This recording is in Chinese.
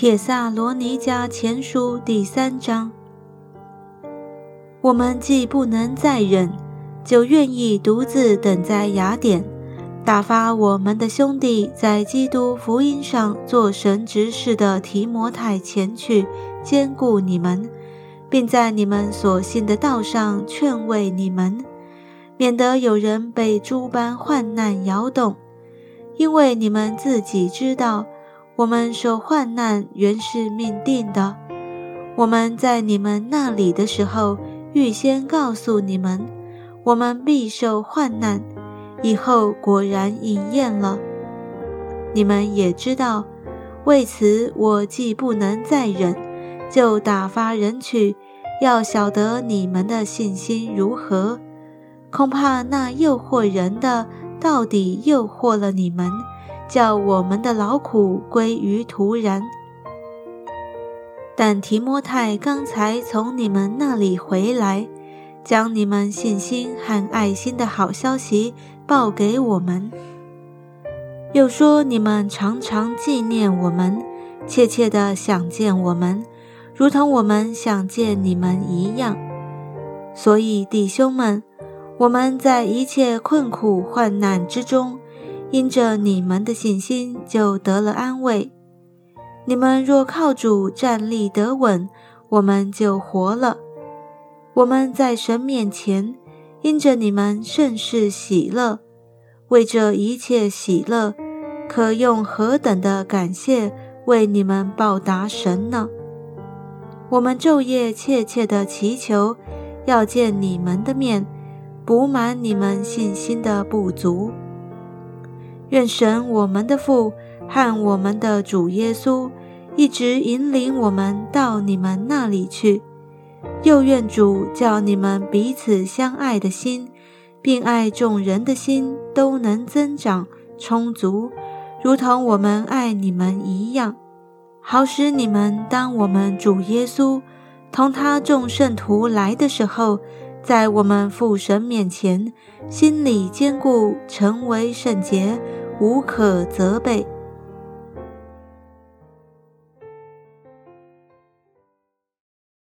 铁萨罗尼迦前书第三章。我们既不能再忍，就愿意独自等在雅典，打发我们的兄弟在基督福音上做神执事的提摩太前去，兼顾你们，并在你们所信的道上劝慰你们，免得有人被诸般患难摇动，因为你们自己知道。我们受患难原是命定的。我们在你们那里的时候，预先告诉你们，我们必受患难。以后果然应验了。你们也知道，为此我既不能再忍，就打发人去，要晓得你们的信心如何。恐怕那诱惑人的，到底诱惑了你们。叫我们的劳苦归于徒然。但提摩太刚才从你们那里回来，将你们信心和爱心的好消息报给我们，又说你们常常纪念我们，切切的想见我们，如同我们想见你们一样。所以弟兄们，我们在一切困苦患难之中。因着你们的信心，就得了安慰。你们若靠主站立得稳，我们就活了。我们在神面前，因着你们甚是喜乐。为这一切喜乐，可用何等的感谢为你们报答神呢？我们昼夜切切的祈求，要见你们的面，补满你们信心的不足。愿神我们的父和我们的主耶稣一直引领我们到你们那里去，又愿主叫你们彼此相爱的心，并爱众人的心都能增长充足，如同我们爱你们一样，好使你们当我们主耶稣同他众圣徒来的时候，在我们父神面前，心里坚固，成为圣洁。无可责备。